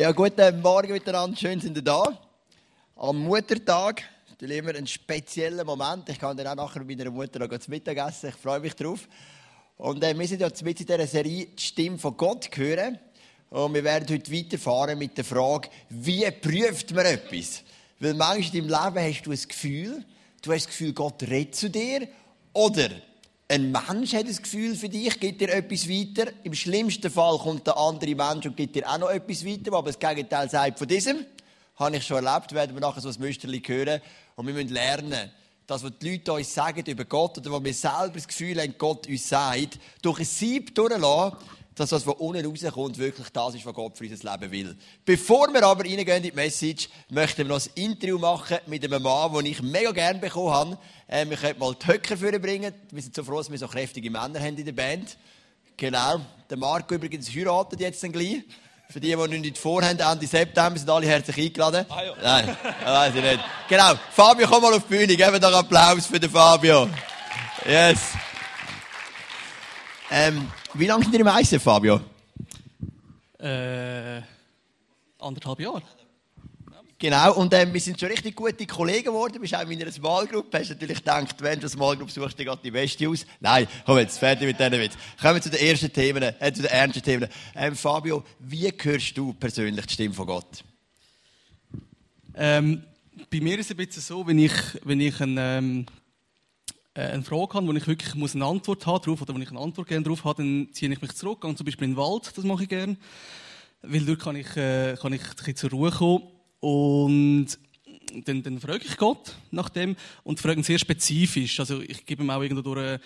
Ja, guten Morgen miteinander, schön sind ihr da. Am Muttertag ist immer ein spezieller Moment. Ich kann dann auch nachher mit meiner Mutter noch zu Mittag essen. Ich freue mich drauf. Und äh, wir sind ja mit in dieser Serie die Stimme von Gott hören. Und wir werden heute weiterfahren mit der Frage, wie prüft man etwas? Weil manchmal deinem Leben hast du ein Gefühl, du hast das Gefühl, Gott redet zu dir. Oder ein Mensch hat das Gefühl für dich, gibt dir etwas weiter. Im schlimmsten Fall kommt der andere Mensch und gibt dir auch noch etwas weiter, aber das Gegenteil sagt von diesem. Habe ich schon erlebt, werden wir nachher so ein Müsterli hören. Und wir müssen lernen, das, was die Leute uns sagen über Gott oder was wir selber das Gefühl haben, Gott uns sagt, durch ein Sieb durchlassen, dass das, was unten rauskommt, wirklich das ist, was Gott für unser Leben will. Bevor wir aber reingehen in die Message, möchten wir noch ein Interview machen mit einem Mann, den ich mega gerne bekommen habe. Ähm, wir können mal die Höcker vorbringen. Wir sind so froh, dass wir so kräftige Männer haben in der Band. Genau. Der Marco übrigens heiratet jetzt dann gleich. Für die, die nicht vorhaben, Ende September, sind alle herzlich eingeladen. Ah, ja. Nein, das weiß ich nicht. Genau. Fabio, komm mal auf die Bühne. Geben doch Applaus für den Fabio. Yes. Ähm, wie lange sind ihr im Eisen, Fabio? Äh, anderthalb Jahre. Genau, und ähm, wir sind schon richtig gute Kollegen geworden. Du bist auch in meiner Smallgroup. Hast natürlich gedacht, wenn du eine Smallgroup suchst, dann geht die Beste aus. Nein, komm jetzt, fertig mit diesen Witz. Kommen wir zu den ersten Themen, äh, zu den ernsten Themen. Ähm, Fabio, wie hörst du persönlich die Stimme von Gott? Ähm, bei mir ist es ein bisschen so, wenn ich, wenn ich ein, ähm, äh, eine Frage habe, wo ich wirklich muss eine Antwort haben drauf, oder wenn ich eine Antwort gerne drauf habe, dann ziehe ich mich zurück, gehe zum Beispiel in den Wald, das mache ich gerne, weil dort kann ich, äh, kann ich ein bisschen zur Ruhe kommen und dann, dann frage ich Gott nach dem und frage ihn sehr spezifisch, also ich gebe ihm auch irgendwo durch,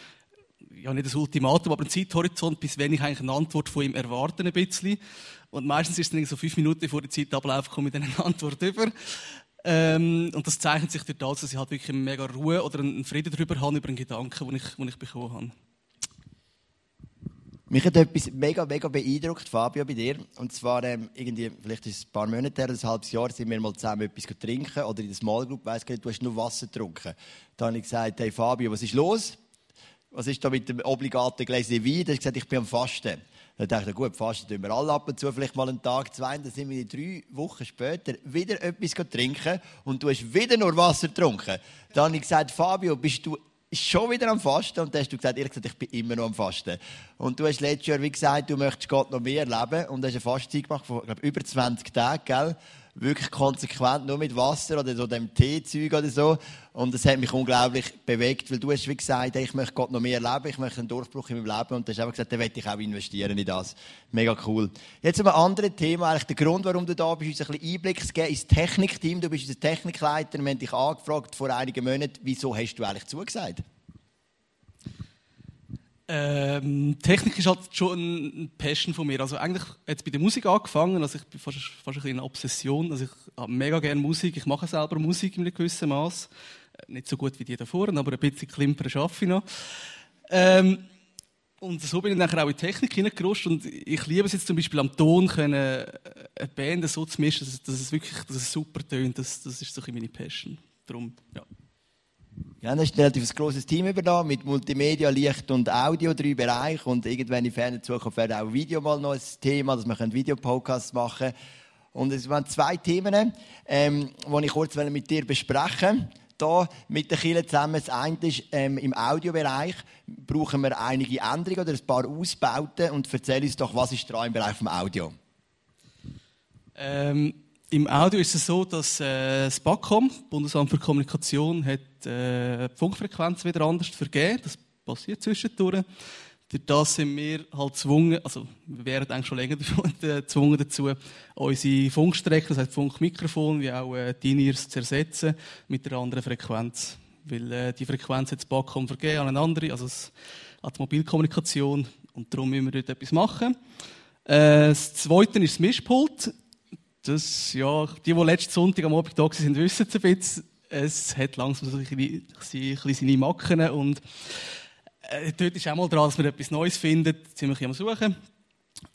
ja nicht das Ultimatum, aber einen Zeithorizont, bis wenn ich eigentlich eine Antwort von ihm erwarte ein bisschen. Und meistens ist es dann so fünf Minuten vor der Zeitablauf komme ich dann eine Antwort über. Ähm, und das zeichnet sich durch das, dass ich halt wirklich eine mega Ruhe oder einen Frieden darüber habe, über einen Gedanken, den ich, den ich bekommen habe. Mich hat etwas mega, mega beeindruckt, Fabio, bei dir. Und zwar, ähm, irgendwie, vielleicht ist es ein paar Monate her, ein halbes Jahr, sind wir mal zusammen etwas trinken. Oder in der Small Group, weiss du hast nur Wasser getrunken. Da habe ich gesagt, hey Fabio, was ist los? Was ist da mit dem obligaten Gläschen Wein? Da hast gesagt, ich bin am Fasten. Dann dachte ich, gut, fasten tun wir alle ab und zu, vielleicht mal einen Tag, zwei. Dann sind wir drei Wochen später wieder etwas trinken und du hast wieder nur Wasser getrunken. Dann habe ich gesagt, Fabio, bist du schon wieder am Fasten und dann hast du gesagt, ehrlich gesagt, ich bin immer noch am Fasten. Und du hast letztes Jahr, wie gesagt, du möchtest Gott noch mehr erleben und hast eine Fastzeit gemacht von, glaube über 20 Tagen, gell? Wirklich konsequent nur mit Wasser oder so dem Teezeug oder so. Und das hat mich unglaublich bewegt, weil du hast wie gesagt, ich möchte Gott noch mehr erleben, ich möchte einen Durchbruch in meinem Leben und du hast einfach gesagt, dann möchte ich auch investieren in das. Mega cool. Jetzt um ein anderes Thema, eigentlich der Grund, warum du da bist, uns ein bisschen Einblick zu geben ins Technikteam. Du bist unser Technikleiter, wir haben dich angefragt vor einigen Monaten, wieso hast du eigentlich zugesagt? Ähm, Technik ist halt schon eine Passion von mir. Also eigentlich hat es bei der Musik angefangen. Also ich bin fast, fast ein eine Obsession. Also ich habe mega gerne Musik. Ich mache selber Musik in einem gewissen Maß. Äh, nicht so gut wie die davor, aber ein bisschen klimpern schaffe ich noch. Ähm, und so bin ich dann auch in Technik hineingerutscht und ich liebe es jetzt zum Beispiel am Ton können, äh, eine Band so zu mischen, dass, es wirklich dass es super tönt. Das, das ist so meine Passion. Darum, ja. Ja, dann stellt ein grosses Team über mit Multimedia, Licht und Audio, drei Bereiche. Und irgendwann in ferner Zukunft wäre auch Video mal noch ein Thema, dass wir Videopodcasts machen können. Und es waren zwei Themen, ähm, die ich kurz mit dir besprechen Hier mit den Kindern zusammen. Das eine ist, ähm, im Audiobereich brauchen wir einige Änderungen oder ein paar Ausbauten. Und erzähl uns doch, was ist dran im Bereich vom Audio? Ähm, Im Audio ist es so, dass äh, das BAKOM, Bundesamt für Kommunikation, hat äh, die Funkfrequenz wieder anders vergeben. Das passiert zwischendurch. Durch das sind wir halt gezwungen, also wir wären eigentlich schon länger gezwungen dazu, unsere Funkstrecke, das heißt Funkmikrofon, wie auch äh, die zu ersetzen mit einer anderen Frequenz. Weil äh, die Frequenz hat das Backcom vergeben an eine andere, also es hat Mobilkommunikation und darum müssen wir dort etwas machen. Äh, das Zweite ist das Mischpult. Das, ja, die, die letzten Sonntag am Abend da waren, wissen es ein bisschen. Es hat langsam so ein bisschen seine Macken. Und äh, dort ist auch mal dran, dass man etwas Neues findet, ziemlich am Suchen.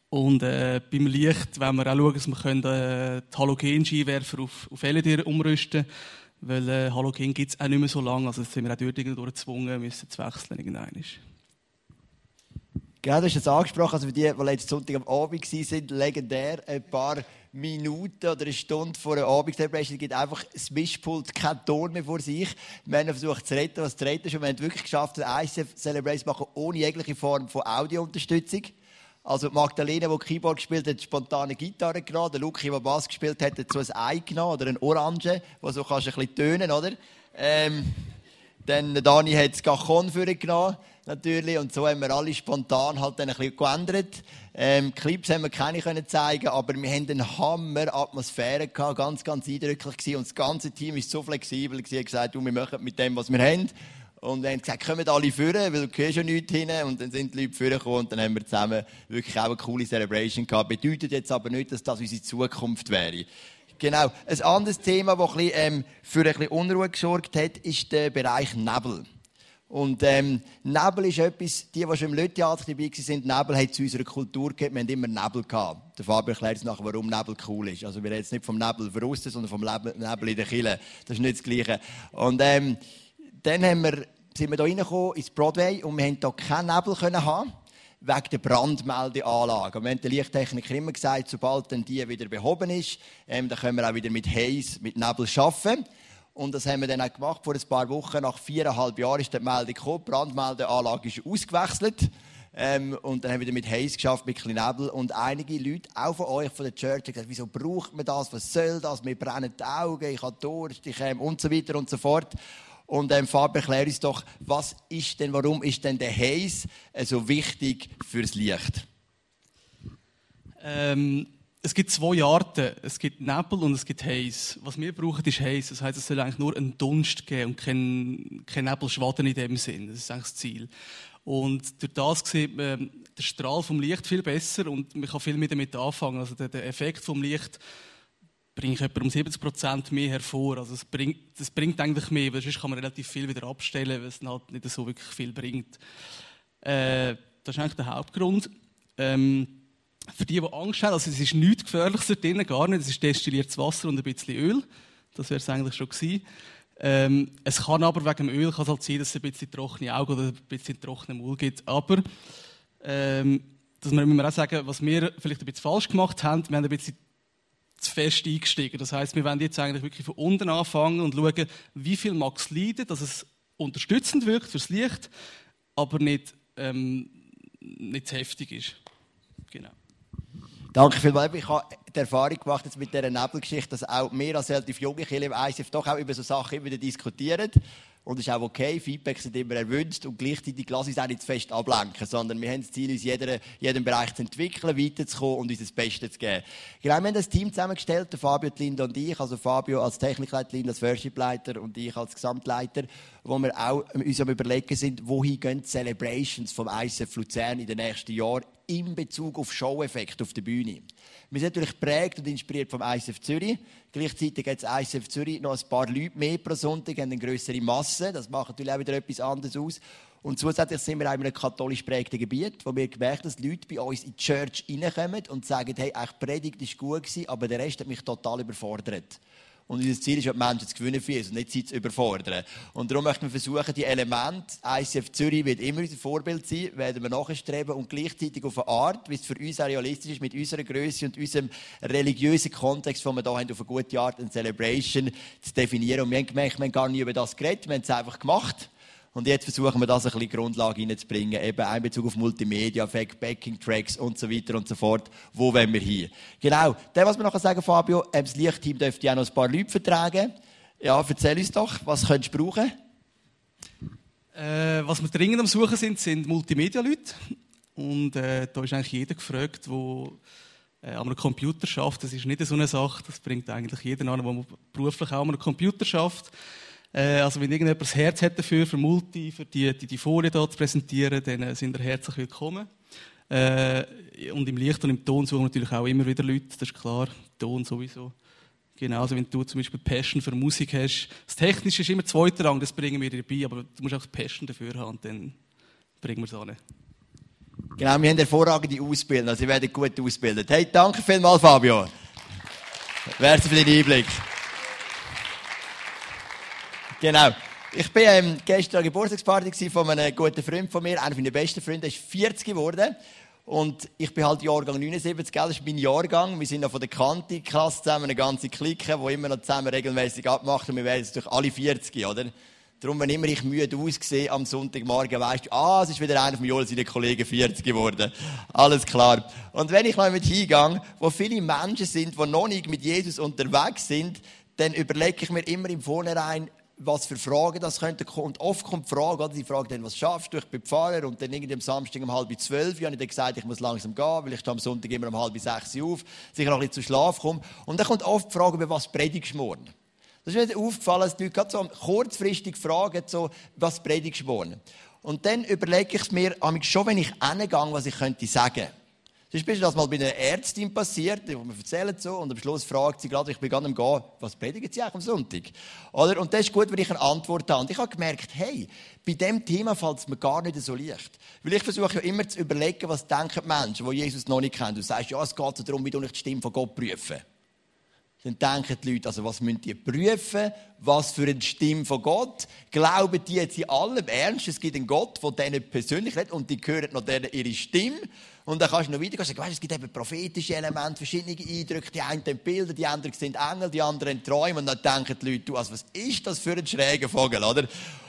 Und äh, beim Licht wenn wir auch schauen, dass wir können, äh, die Halogen-Skiwerfer auf, auf LED umrüsten. Weil äh, Halogen gibt es auch nicht mehr so lange, also sind wir auch dort irgendwo gezwungen, müssen zu wechseln irgendwann. Genau, du hast es angesprochen, also für die, die letzten Sonntag am Abend waren, legendär, ein paar Minuten oder eine Stunde vor der Abendcelebration gibt einfach das Mischpult kein Ton mehr vor sich. Wir haben versucht zu retten, was zu retten ist. Und wir haben wirklich geschafft, eine ICF-Celebration zu machen, ohne jegliche Form von Audiounterstützung. Also Magdalena, die Keyboard gespielt hat, spontane Gitarre genommen. Der Luki, der Bass gespielt hat, hat so ein Ei genommen oder ein Orange, wo so kannst du ein bisschen tönen, oder? Ähm, dann Dani hat das Cajon für genommen, natürlich. Und so haben wir alle spontan halt dann ein bisschen geändert. Ähm, Clips haben wir keine können zeigen, aber wir haben eine Hammer-Atmosphäre gehabt, ganz, ganz eindrücklich gewesen. Und das ganze Team ist so flexibel gewesen, gesagt, du, wir machen mit dem, was wir haben. Und wir haben gesagt, kommen alle führen, weil du gehst schon nichts hin. Und dann sind die Leute vorgekommen und dann haben wir zusammen wirklich auch eine coole Celebration gehabt. Bedeutet jetzt aber nicht, dass das unsere Zukunft wäre. Genau. Ein anderes Thema, das ein bisschen, ähm, für ein bisschen Unruhe gesorgt hat, ist der Bereich Nebel. Und ähm, Nebel ist etwas, die, die schon im Löttheater dabei waren, Nebel hat zu unserer Kultur gegeben, wir haben immer Nebel gehabt. Der Fabio erklärt uns nachher, warum Nebel cool ist. Also wir reden jetzt nicht vom Nebel draussen, sondern vom Nebel in der Kille. Das ist nicht das Gleiche. Und ähm, dann haben wir, sind wir hier reingekommen ins Broadway und wir haben hier keinen Nebel können haben wegen der Brandmeldeanlage. Und wir haben den Lichttechniker immer gesagt, sobald dann die wieder behoben ist, ähm, dann können wir auch wieder mit Haze, mit Nebel arbeiten. Und das haben wir dann auch gemacht. Vor ein paar Wochen, nach viereinhalb Jahren, ist die Meldung gekommen. Brandmeldeanlage ist ausgewechselt. Ähm, und dann haben wir mit Haze geschafft, mit Nebel. Und einige Leute, auch von euch, von der Church, haben gesagt, wieso braucht man das? Was soll das? Mir brennen die Augen, ich habe Durst, ich ähm, und so weiter und so fort. Und ähm, Fabian, erklär uns doch, was ist denn, warum ist denn der Haze äh, so wichtig fürs Licht? Ähm, es gibt zwei Arten. Es gibt Nebel und es gibt Haze. Was wir brauchen, ist Haze. Das heißt, es soll eigentlich nur einen Dunst geben und kein, kein Nebelschwaden in dem Sinn. Das ist eigentlich das Ziel. Und durch das sieht man den Strahl vom Licht viel besser und man kann viel mehr damit anfangen. Also der, Effekt vom Licht bringt etwa um 70 Prozent mehr hervor. Also es bringt, das bringt eigentlich mehr, weil sonst kann man relativ viel wieder abstellen, weil es halt nicht so wirklich viel bringt. Äh, das ist eigentlich der Hauptgrund. Ähm, für die, die Angst haben, also es ist nichts Gefährliches da drin, gar nicht. Es ist destilliertes Wasser und ein bisschen Öl. Das wäre es eigentlich schon gewesen. Ähm, es kann aber wegen dem Öl kann halt sein, dass es ein bisschen trockene Augen oder ein bisschen trockenen Mund gibt. Aber ähm, das müssen wir auch sagen, was wir vielleicht ein bisschen falsch gemacht haben, wir haben ein bisschen zu fest eingestiegen. Das heißt, wir wollen jetzt eigentlich wirklich von unten anfangen und schauen, wie viel mag es leiden, dass es unterstützend wirkt fürs Licht, aber nicht, ähm, nicht zu heftig ist. Genau. Danke vielmals. Ich habe die Erfahrung gemacht jetzt mit dieser Nebelgeschichte, dass auch mehr als relativ junge Kinder im ICF doch auch über so Sachen immer wieder diskutieren. Und das ist auch okay. Feedback sind immer erwünscht. Und gleichzeitig lassen uns auch nicht zu fest ablenken, sondern wir haben das Ziel, uns in jedem Bereich zu entwickeln, weiterzukommen und uns das Beste zu geben. Genau, wir haben das Team zusammengestellt, der Fabio, die Linda und ich. Also Fabio als Technikleiter, Linda als Worshipleiter und ich als Gesamtleiter, wo wir auch uns am überlegen sind, wohin gehen die Celebrations vom ICF Luzern in den nächsten Jahren in Bezug auf Show-Effekt auf der Bühne. Wir sind natürlich geprägt und inspiriert vom ICF Zürich. Gleichzeitig hat das ICF Zürich noch ein paar Leute mehr pro Sonntag, haben eine größere Masse. Das macht natürlich auch wieder etwas anderes aus. Und zusätzlich sind wir auch in einem katholisch prägten Gebiet, wo wir gemerkt haben, dass Leute bei uns in die Church reinkommen und sagen, hey, eigentlich Predigt ist gut aber der Rest hat mich total überfordert. Und unser Ziel ist, die Menschen zu gewinnen für uns und nicht sie zu überfordern. Und darum möchten wir versuchen, die Elemente, ICF Zürich wird immer unser Vorbild sein, werden wir nachstreben und gleichzeitig auf eine Art, wie es für uns auch realistisch ist, mit unserer Größe und unserem religiösen Kontext, den wir hier haben, auf eine gute Art, eine Celebration zu definieren. Und wir haben gemerkt, wir haben gar nicht über das geredet, wir haben es einfach gemacht. Und jetzt versuchen wir das ein bisschen Grundlage reinzubringen, eben in Bezug auf Multimedia, Backing-Tracks und so weiter und so fort. Wo wollen wir hin? Genau. Das, was wir noch sagen, Fabio, ähm, das Lichtteam dürfte ja noch ein paar Leute vertragen. Ja, erzähl uns doch, was könntest du brauchen? Äh, was wir dringend am Suchen sind, sind Multimedia-Leute. Und äh, da ist eigentlich jeder gefragt, der äh, an einem Computer schafft. Das ist nicht so eine Sache, das bringt eigentlich jeder an, der beruflich auch an einem Computer schafft. Äh, also wenn irgendjemand das Herz hat dafür, für Multi, für die, die, die Folie hier zu präsentieren, dann äh, sind ihr herzlich willkommen. Äh, und im Licht und im Ton suchen wir natürlich auch immer wieder Leute, das ist klar. Ton sowieso. Genauso, also wenn du zum Beispiel Passion für Musik hast. Das Technische ist immer zweiter Rang, das bringen wir dir bei, aber du musst auch Passion dafür haben und dann bringen wir es an. Genau, wir haben hervorragende Ausbildung, also ihr werdet gut ausgebildet. Hey, danke vielmals, Fabio. Merci für den Einblick. Genau. Ich war ähm, gestern Geburtstagsparty von einem guten Freund von mir, einer meiner besten Freunde, ist 40 geworden. Und ich bin halt Jahrgang 79, gell? das ist mein Jahrgang. Wir sind noch von der Kanti-Klasse zusammen, eine ganze Clique, die immer noch zusammen regelmäßig abmacht. Und wir werden jetzt durch alle 40, oder? Darum, wenn immer ich müde aussehe am Sonntagmorgen, weißt du, ah, es ist wieder einer von Joel, seine Kollegen 40 geworden. Alles klar. Und wenn ich mal mit hingehe, wo viele Menschen sind, die noch nicht mit Jesus unterwegs sind, dann überlege ich mir immer im Vornherein, was für Fragen das könnten kommen. Und oft kommt die Frage, oder? die Frage dann, was schaffst du? Ich bin Pfarrer und dann irgendwie am Samstag um halb zwölf habe ich dann gesagt, ich muss langsam gehen, weil ich am Sonntag immer um halb sechs auf, sicher noch ein bisschen zu Schlaf komme. Und dann kommt oft die Frage, über was predigst du morgen? Das ist mir aufgefallen, dass die Leute gerade so kurzfristig fragen, so, was predigst du morgen? Und dann überlege ich mir schon, wenn ich hingehe, was ich könnte sagen. Das ist das mal bei einer Ärztin passiert, die mir erzählt so, und am Schluss fragt sie gerade, ich bin gerade am Gehen, was predigen Sie eigentlich am Sonntag? Oder? Und das ist gut, wenn ich eine Antwort habe. Und ich habe gemerkt, hey, bei diesem Thema fällt es mir gar nicht so leicht. Weil ich versuche ja immer zu überlegen, was denken die Menschen, die Jesus noch nicht kennen. Du sagst, ja, es geht darum, wie du nicht die Stimme von Gott prüfen dann denken die Leute, also was müssen die prüfen? Was für eine Stimme von Gott? Glauben die jetzt in allem Ernst, es gibt einen Gott, der denen persönlich redet und die hören noch denen ihre Stimme? Und dann kannst du noch weitergehen und sagen, weißt, es gibt eben prophetische Elemente, verschiedene Eindrücke. Die einen haben Bilder, die anderen sind Engel, die anderen Träume. Und dann denken die Leute, du, also was ist das für ein schräger Vogel, oder?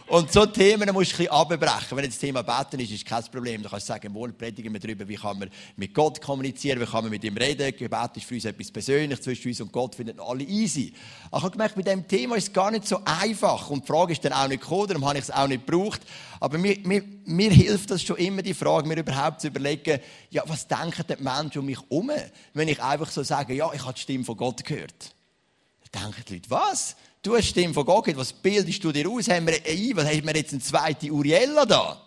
Und so Themen musst du ein bisschen abbrechen. Wenn jetzt das Thema Beten ist, ist kein Problem. Du kannst sagen, wohl predigen wir darüber, wie kann man mit Gott kommunizieren, wie kann man mit ihm reden. Gebet ist für uns etwas Persönliches, zwischen uns und Gott finden alle easy. Aber ich habe gemerkt, mit diesem Thema ist es gar nicht so einfach. Und die Frage ist dann auch nicht gekommen, darum habe ich es auch nicht gebraucht. Aber mir, mir, mir hilft das schon immer, die Frage, mir überhaupt zu überlegen, ja, was denken die Menschen um mich herum, wenn ich einfach so sage, ja, ich habe die Stimme von Gott gehört. Dann denken die Leute, was? Du hast Stimme von Gott was bildest du dir aus? Haben wir, ey, was haben wir jetzt eine zweite Uriella da?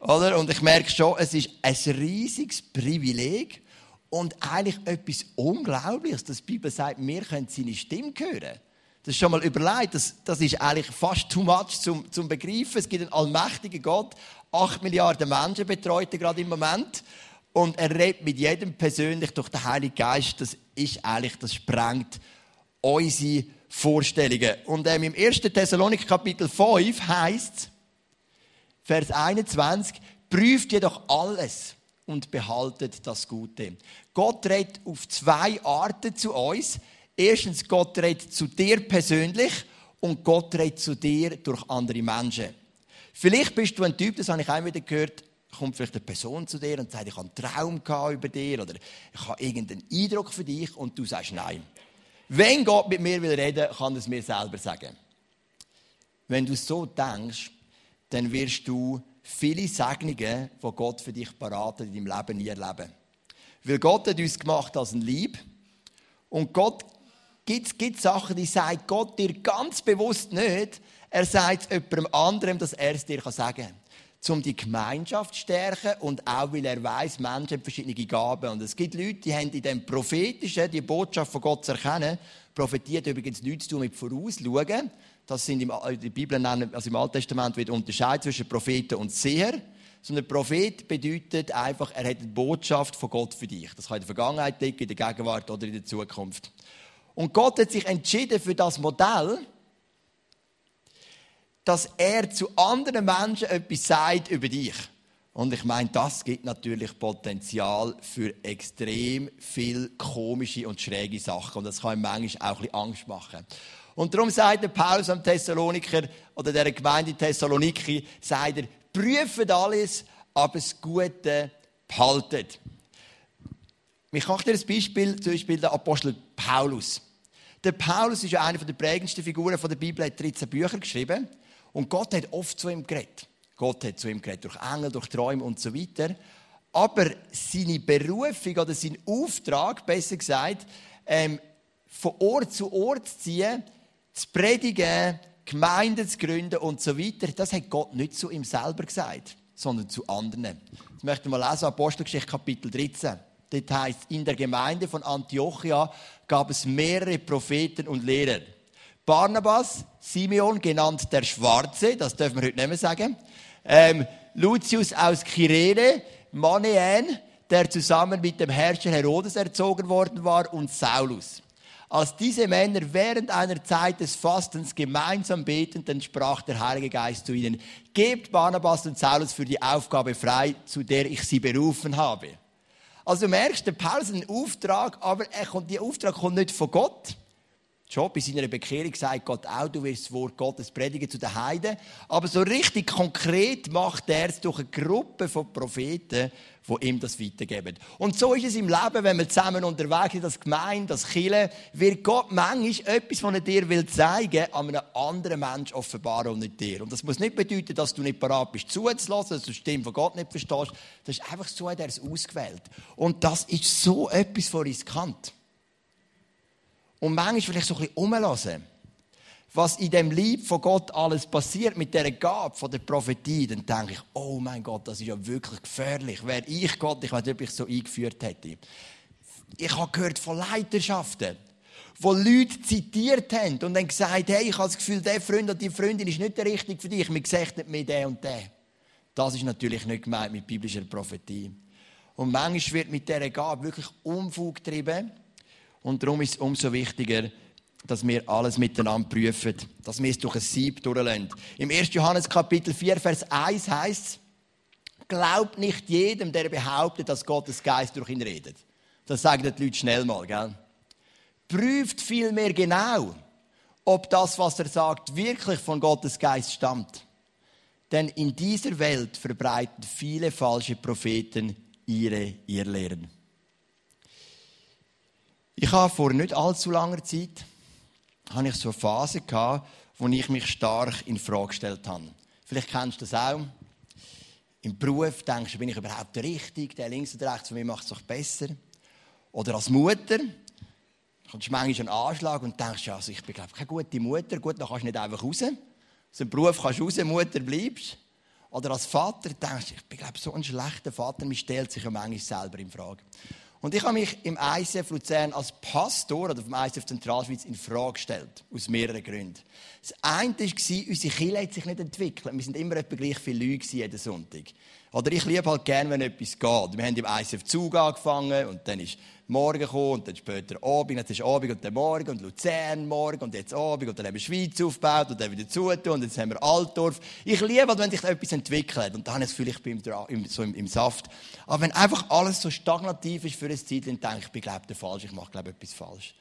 Oder? Und ich merke schon, es ist ein riesiges Privileg und eigentlich etwas Unglaubliches, dass die Bibel sagt, wir können seine Stimme hören. Das ist schon mal überlegt, das, das ist eigentlich fast too much zum, zum Begreifen. Es gibt einen allmächtigen Gott, acht Milliarden Menschen betreut er gerade im Moment. Und er redet mit jedem persönlich durch den Heiligen Geist. Das ist eigentlich, das sprengt unsere Vorstellungen. Und ähm, im 1. Thessalonik Kapitel 5 heißt Vers 21, prüft jedoch alles und behaltet das Gute. Gott redet auf zwei Arten zu uns. Erstens, Gott redet zu dir persönlich und Gott redet zu dir durch andere Menschen. Vielleicht bist du ein Typ, das habe ich auch wieder gehört, kommt vielleicht eine Person zu dir und sagt, ich habe einen Traum über dir oder ich habe irgendeinen Eindruck für dich und du sagst nein. Wenn Gott mit mir will reden, kann er es mir selber sagen. Wenn du so denkst, dann wirst du viele Segnungen, die Gott für dich parat in deinem Leben nie erleben. Weil Gott hat uns gemacht als ein Lieb. Und Gott gibt, gibt Sachen, die sagt Gott dir ganz bewusst nicht. Er sagt es jemandem anderem, dass er es dir sagen kann um die Gemeinschaft zu stärken und auch, weil er weiß, Menschen haben verschiedene Gaben. Und es gibt Leute, die haben in dem Prophetischen, die Botschaft von Gott zu erkennen, profitiert übrigens nichts zu tun mit Vorausschauen. Das sind im, die Bibel nennen, also im Alten Testament wird unterscheiden zwischen Propheten und Seher. Sondern Prophet bedeutet einfach, er hat eine Botschaft von Gott für dich. Das kann in der Vergangenheit liegen, in der Gegenwart oder in der Zukunft. Und Gott hat sich entschieden für das Modell, dass er zu anderen Menschen etwas sagt über dich. Und ich meine, das gibt natürlich Potenzial für extrem viel komische und schräge Sachen. Und das kann manchmal auch ein bisschen Angst machen. Und darum sagt der Paulus am Thessaloniker oder der Gemeinde Thessaloniki, sagt er, prüft alles, aber das Gute behaltet. Ich mache dir ein Beispiel, zum Beispiel der Apostel Paulus. Der Paulus ist ja eine der prägendsten Figuren der Bibel, hat 13 Bücher geschrieben. Und Gott hat oft zu ihm geredet. Gott hat zu ihm geredet durch Engel, durch Träume und so weiter. Aber seine Berufung oder sein Auftrag, besser gesagt, ähm, von Ort zu Ort zu ziehen, zu predigen, Gemeinden zu gründen und so weiter, das hat Gott nicht zu ihm selber gesagt, sondern zu anderen. Jetzt möchte ich mal lesen, Apostelgeschichte Kapitel 13. Dort heißt, in der Gemeinde von Antiochia gab es mehrere Propheten und Lehrer. Barnabas, Simeon, genannt der Schwarze, das dürfen wir heute nicht mehr sagen. Ähm, Lucius aus Kyrene, Manaen, der zusammen mit dem Herrscher Herodes erzogen worden war, und Saulus. Als diese Männer während einer Zeit des Fastens gemeinsam beteten, sprach der Heilige Geist zu ihnen, gebt Barnabas und Saulus für die Aufgabe frei, zu der ich sie berufen habe. Also du merkst, der Paulus hat einen Auftrag, aber er kommt, der Auftrag kommt nicht von Gott. Schon bei seiner Bekehrung sagt Gott auch, du wirst das Wort Gottes predigen zu den Heiden. Aber so richtig konkret macht er es durch eine Gruppe von Propheten, die ihm das weitergeben. Und so ist es im Leben, wenn wir zusammen unterwegs sind, als Gemeinde, als Kirche, wird Gott manchmal etwas, was er dir will zeigen an einem anderen Menschen offenbaren und nicht dir. Und das muss nicht bedeuten, dass du nicht parat bist zuzulassen, dass du die Stimme von Gott nicht verstehst. Das ist einfach so, hat er es ausgewählt. Und das ist so etwas von riskant. Und manchmal vielleicht so ein bisschen umlassen was in dem Lieb von Gott alles passiert mit der Gabe von der Prophetie, dann denke ich, oh mein Gott, das ist ja wirklich gefährlich. Wäre ich Gott, ich weiß nicht, ob ich so eingeführt hätte. Ich habe gehört von Leiterschaften, wo Leute zitiert haben und dann gesagt, hey, ich habe das Gefühl, der Freund oder die Freundin ist nicht der richtige für dich, mir gesagt nicht mehr der und der. Das ist natürlich nicht gemeint mit biblischer Prophetie. Und manchmal wird mit dieser Gabe wirklich Unfug getrieben. Und darum ist es umso wichtiger, dass wir alles miteinander prüfen, dass wir es durch ein Sieb durchlassen. Im 1. Johannes Kapitel 4, Vers 1 heißt es, glaubt nicht jedem, der behauptet, dass Gottes Geist durch ihn redet. Das sagen die Leute schnell mal, gell? Prüft vielmehr genau, ob das, was er sagt, wirklich von Gottes Geist stammt. Denn in dieser Welt verbreiten viele falsche Propheten ihre Irrlehren. Ich habe vor nicht allzu langer Zeit habe ich so eine Phase gehabt, wo ich mich stark in Frage gestellt habe. Vielleicht kennst du das auch. Im Beruf denkst du, bin ich überhaupt der Richtige? Der links oder rechts von mir macht es doch besser. Oder als Mutter kommst du manchmal einen Anschlag und denkst, also ich bin glaube keine gute Mutter. Gut, dann kannst du nicht einfach raus. Aus dem Beruf kannst du raus, Mutter bleibst. Oder als Vater denkst du, ich bin glaube so ein schlechter Vater. Man stellt sich ja manchmal selber in Frage. Und ich habe mich im ICF Luzern als Pastor oder vom ICF Zentralschweiz in Frage gestellt. Aus mehreren Gründen. Das eine war, unsere Kirche hat sich nicht entwickelt. Wir sind immer etwa gleich viele Leute jeden Sonntag. Oder ich liebe halt gerne, wenn etwas geht. Wir haben im ICF Zug angefangen und dann ist Morgen gekommen und dann später Abend, jetzt ist Abend und dann Morgen und Luzern morgen und jetzt Abend und dann haben wir Schweiz aufgebaut und dann wieder zutun und jetzt haben wir Altdorf. Ich liebe halt, wenn sich etwas entwickelt und dann Gefühl, ich bin im, so im, im, Saft. Aber wenn einfach alles so stagnativ ist für eine Zeit, dann denke ich, ich glaube ich falsch, ich mache glaube etwas falsch.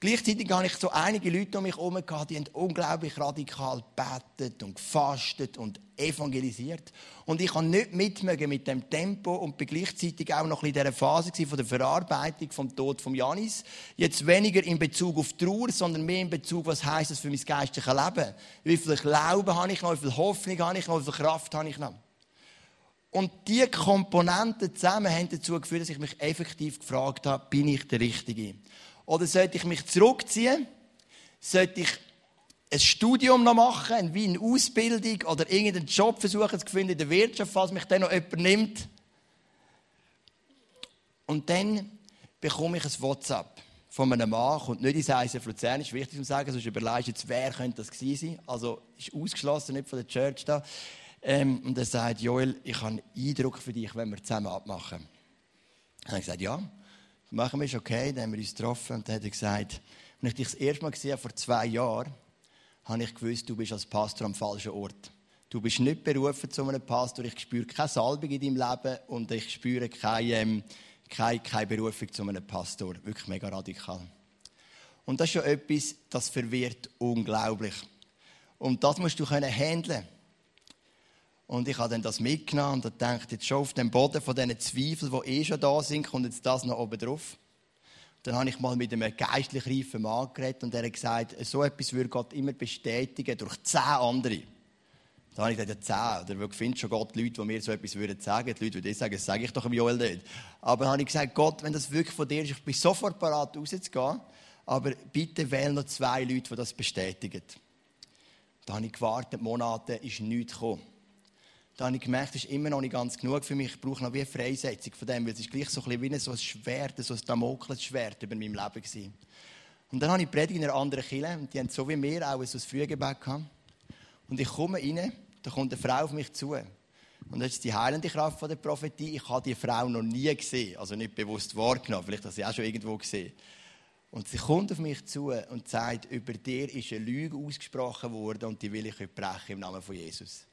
Gleichzeitig habe ich so einige Leute um mich herum die haben unglaublich radikal betet und gefastet und evangelisiert. Und ich kann nicht mitmögen mit dem Tempo und bin gleichzeitig auch noch in dieser Phase der Verarbeitung vom Tod von Janis. Jetzt weniger in Bezug auf Trauer, sondern mehr in Bezug, was heißt das für mein geistliches Leben? Wie viel Glauben habe ich noch? Wie viel Hoffnung habe ich noch? Wie viel Kraft habe ich noch? Und diese Komponenten zusammen haben dazu geführt, dass ich mich effektiv gefragt habe, bin ich der Richtige? Oder sollte ich mich zurückziehen? Sollte ich ein Studium noch machen, wie eine Ausbildung oder irgendeinen Job versuchen zu finden in der Wirtschaft, falls mich dann noch jemand nimmt? Und dann bekomme ich ein WhatsApp von einem Mann, kommt nicht ins Eisen Luzern, ist wichtig zu sagen, sonst überlegst du jetzt, wer könnte das gewesen sein. Also ist ausgeschlossen, nicht von der Church da. Ähm, und er sagt, Joel, ich habe einen Eindruck für dich, wenn wir zusammen abmachen. Dann habe ich gesagt, ja machen wir es okay, dann haben wir uns getroffen und dann hat er gesagt, wenn ich dich das erste Mal gesehen habe, vor zwei Jahren, habe ich gewusst, du bist als Pastor am falschen Ort. Du bist nicht berufen zu einem Pastor. Ich spüre keine Salbung in deinem Leben und ich spüre keine, ähm, keine, keine Berufung zu einem Pastor. Wirklich mega radikal. Und das ist schon etwas, das verwirrt unglaublich. Und das musst du können handeln. Und ich habe dann das mitgenommen und dachte, jetzt schon auf dem Boden von diesen Zweifeln, die eh schon da sind, kommt jetzt das noch oben drauf. Dann habe ich mal mit einem geistlich reifen Mann geredet und er hat gesagt, so etwas würde Gott immer bestätigen durch zehn andere. Da habe ich gesagt, ja, zehn. Oder findet schon Gott Leute, die mir so etwas würden sagen? Die Leute würden sagen, das sage ich doch im Joel nicht. Aber dann habe ich gesagt, Gott, wenn das wirklich von dir ist, ich bin sofort bereit rauszugehen, aber bitte wähle noch zwei Leute, die das bestätigen. Da habe ich gewartet, Monate, ist nichts gekommen da habe ich gemerkt, das ist immer noch nicht ganz genug für mich. Ich brauche noch wie eine Freisetzung von dem, weil es ist gleich so ein wie so ein Schwert, so ein Damoklesschwert über meinem Leben gewesen. Und dann habe ich Predigt in einer anderen Kirche und die haben so wie mir auch so ein Frühgebet gehabt. Und ich komme rein, da kommt eine Frau auf mich zu. Und das ist die heilende Kraft von der Prophetie. Ich habe die Frau noch nie gesehen, also nicht bewusst wahrgenommen, vielleicht habe ich sie auch schon irgendwo gesehen. Und sie kommt auf mich zu und sagt, über dir ist eine Lüge ausgesprochen worden und die will ich heute brechen im Namen von Jesus.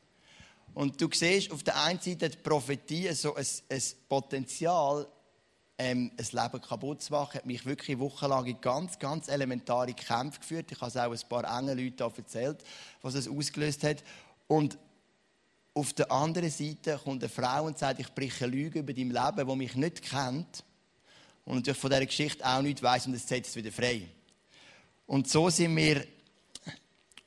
Und du siehst auf der einen Seite die Prophetie so ein, ein Potenzial, ähm, ein Leben kaputt zu machen, hat mich wirklich wochenlang in ganz, ganz elementare Kämpfe geführt. Ich habe es auch ein paar engen Leuten erzählt, was es ausgelöst hat. Und auf der anderen Seite kommt eine Frau und sagt, ich breche Lüge über dein Leben, die mich nicht kennt und natürlich von dieser Geschichte auch nichts weiss und es setzt es wieder frei. Und so sind wir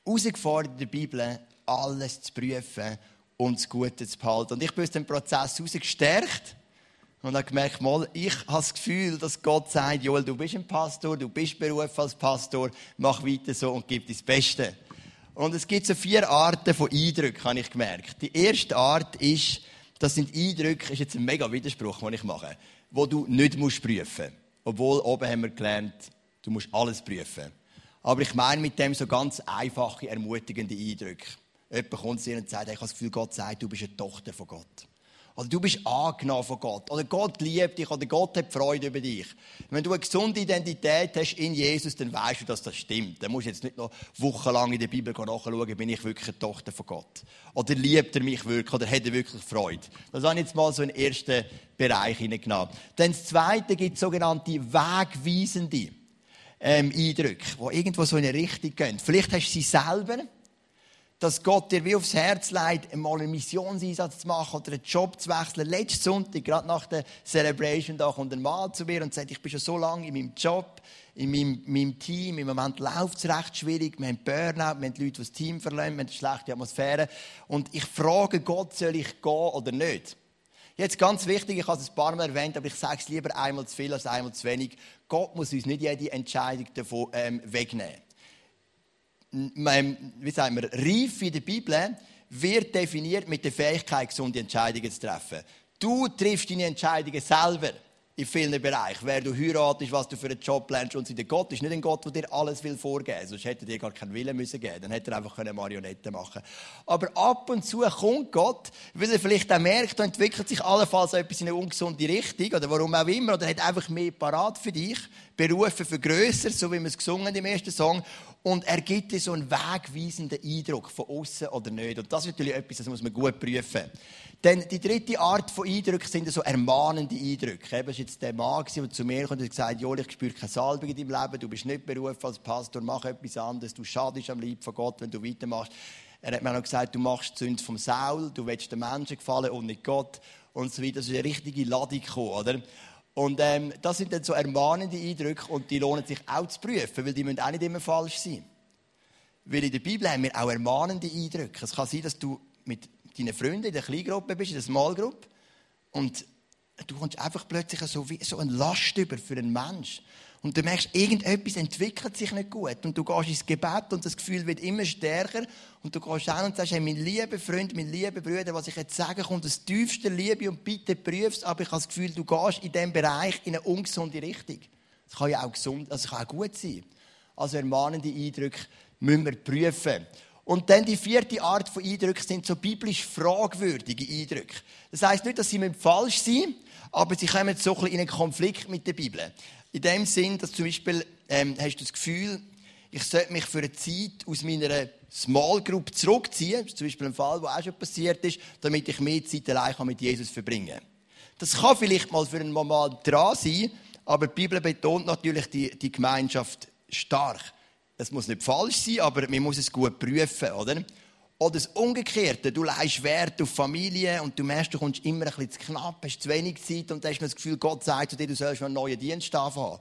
herausgefordert in der Bibel, alles zu prüfen und das Gute zu behalten. Und ich bin aus dem Prozess herausgestärkt und habe gemerkt, mal, ich habe das Gefühl, dass Gott sagt, Joel, du bist ein Pastor, du bist berufen als Pastor, mach weiter so und gib das Beste. Und es gibt so vier Arten von Eindrücken, habe ich gemerkt. Die erste Art ist, das sind Eindrücke, ist jetzt ein mega Widerspruch, den ich mache, wo du nicht musst prüfen. Obwohl, oben haben wir gelernt, du musst alles prüfen. Aber ich meine mit dem so ganz einfache, ermutigende Eindrücke. Jemand kommt zu dir und sagt, ich habe das Gefühl, Gott sagt, du bist eine Tochter von Gott. Oder du bist angenommen von Gott. Oder Gott liebt dich. Oder Gott hat Freude über dich. Wenn du eine gesunde Identität hast in Jesus, dann weißt du, dass das stimmt. Dann musst du jetzt nicht noch wochenlang in der Bibel nachschauen, bin ich wirklich eine Tochter von Gott. Oder liebt er mich wirklich? Oder hat er wirklich Freude? Das habe ich jetzt mal so in den ersten Bereich hineingenommen. Dann das Zweite gibt sogenannte wegweisende ähm, Eindrücke, die irgendwo so in eine Richtung gehen. Vielleicht hast du sie selber dass Gott dir wie aufs Herz legt, einmal einen Missionseinsatz zu machen oder einen Job zu wechseln. Letzten Sonntag, gerade nach der Celebration, da kommt ein Mann zu mir und sagt, ich bin schon so lange in meinem Job, in meinem, meinem Team, im Moment läuft es recht schwierig, wir haben Burnout, wir haben Leute, die das Team verlassen, wir haben eine schlechte Atmosphäre und ich frage Gott, soll ich gehen oder nicht? Jetzt ganz wichtig, ich habe es ein paar Mal erwähnt, aber ich sage es lieber einmal zu viel als einmal zu wenig. Gott muss uns nicht jede Entscheidung davon ähm, wegnehmen wie sagen wir, reif in der Bibel wird definiert mit der Fähigkeit, gesunde Entscheidungen zu treffen. Du triffst deine Entscheidungen selber in vielen Bereichen. Wer du heiratest, was du für einen Job lernst und so. Der Gott ist nicht ein Gott, der dir alles will vorgeben will. Sonst hätte er dir gar keinen Willen müssen geben. Dann hätte er einfach eine Marionette machen Aber ab und zu kommt Gott, weil er vielleicht auch merkt, da entwickelt sich allenfalls etwas in eine ungesunde Richtung oder warum auch immer. Oder er hat einfach mehr parat für dich, berufen für grösser, so wie wir es gesungen im ersten Song. Und er gibt dir so einen wegweisenden Eindruck von außen oder nicht. Und das ist natürlich etwas, das muss man gut prüfen. Denn die dritte Art von Eindrücken sind so ermahnende Eindrücke. Eben, ist jetzt der Mann, der zu mir kommt und gesagt Joel, ich spüre keine Salbung in deinem Leben, du bist nicht berufen als Pastor, mach etwas anderes, du schadest am Leib von Gott, wenn du weitermachst. Er hat mir noch gesagt, du machst die Sünde vom Saul, du willst den Menschen gefallen und nicht Gott und so weiter. Das ist eine richtige Ladung gekommen, oder? Und ähm, das sind dann so ermahnende Eindrücke und die lohnen sich auch zu prüfen, weil die müssen auch nicht immer falsch sein. Weil in der Bibel haben wir auch ermahnende Eindrücke. Es kann sein, dass du mit deinen Freunden in der Kleingruppe bist, in der Small. Und du kommst einfach plötzlich so, wie, so eine Last über für einen Mensch. Und du merkst, irgendetwas entwickelt sich nicht gut. Und du gehst ins Gebet und das Gefühl wird immer stärker. Und du gehst an und sagst, hey, mein lieber Freund, mein lieber Bruder, was ich jetzt sage, kommt aus tiefster Liebe und bitte prüfst, aber ich habe das Gefühl, du gehst in diesem Bereich in eine ungesunde Richtung. Das kann ja auch gesund, also kann auch gut sein. Also ermahnende Eindrücke müssen wir prüfen. Und dann die vierte Art von Eindrücken sind so biblisch fragwürdige Eindrücke. Das heißt nicht, dass sie falsch sind, aber sie kommen so ein bisschen in einen Konflikt mit der Bibel. In dem Sinn, dass zum Beispiel ähm, hast du das Gefühl, ich sollte mich für eine Zeit aus meiner Small Group zurückziehen. Das ist zum Beispiel ein Fall, der auch schon passiert ist, damit ich mehr Zeit allein mit Jesus verbringen kann. Das kann vielleicht mal für einen Moment dran sein, aber die Bibel betont natürlich die, die Gemeinschaft stark. Es muss nicht falsch sein, aber man muss es gut prüfen, oder? Oder das Umgekehrte, du leist Wert auf Familie und du merkst, du kommst immer ein bisschen zu knapp, hast zu wenig Zeit und hast das Gefühl, Gott sagt zu dir, du sollst einen neuen Dienst haben.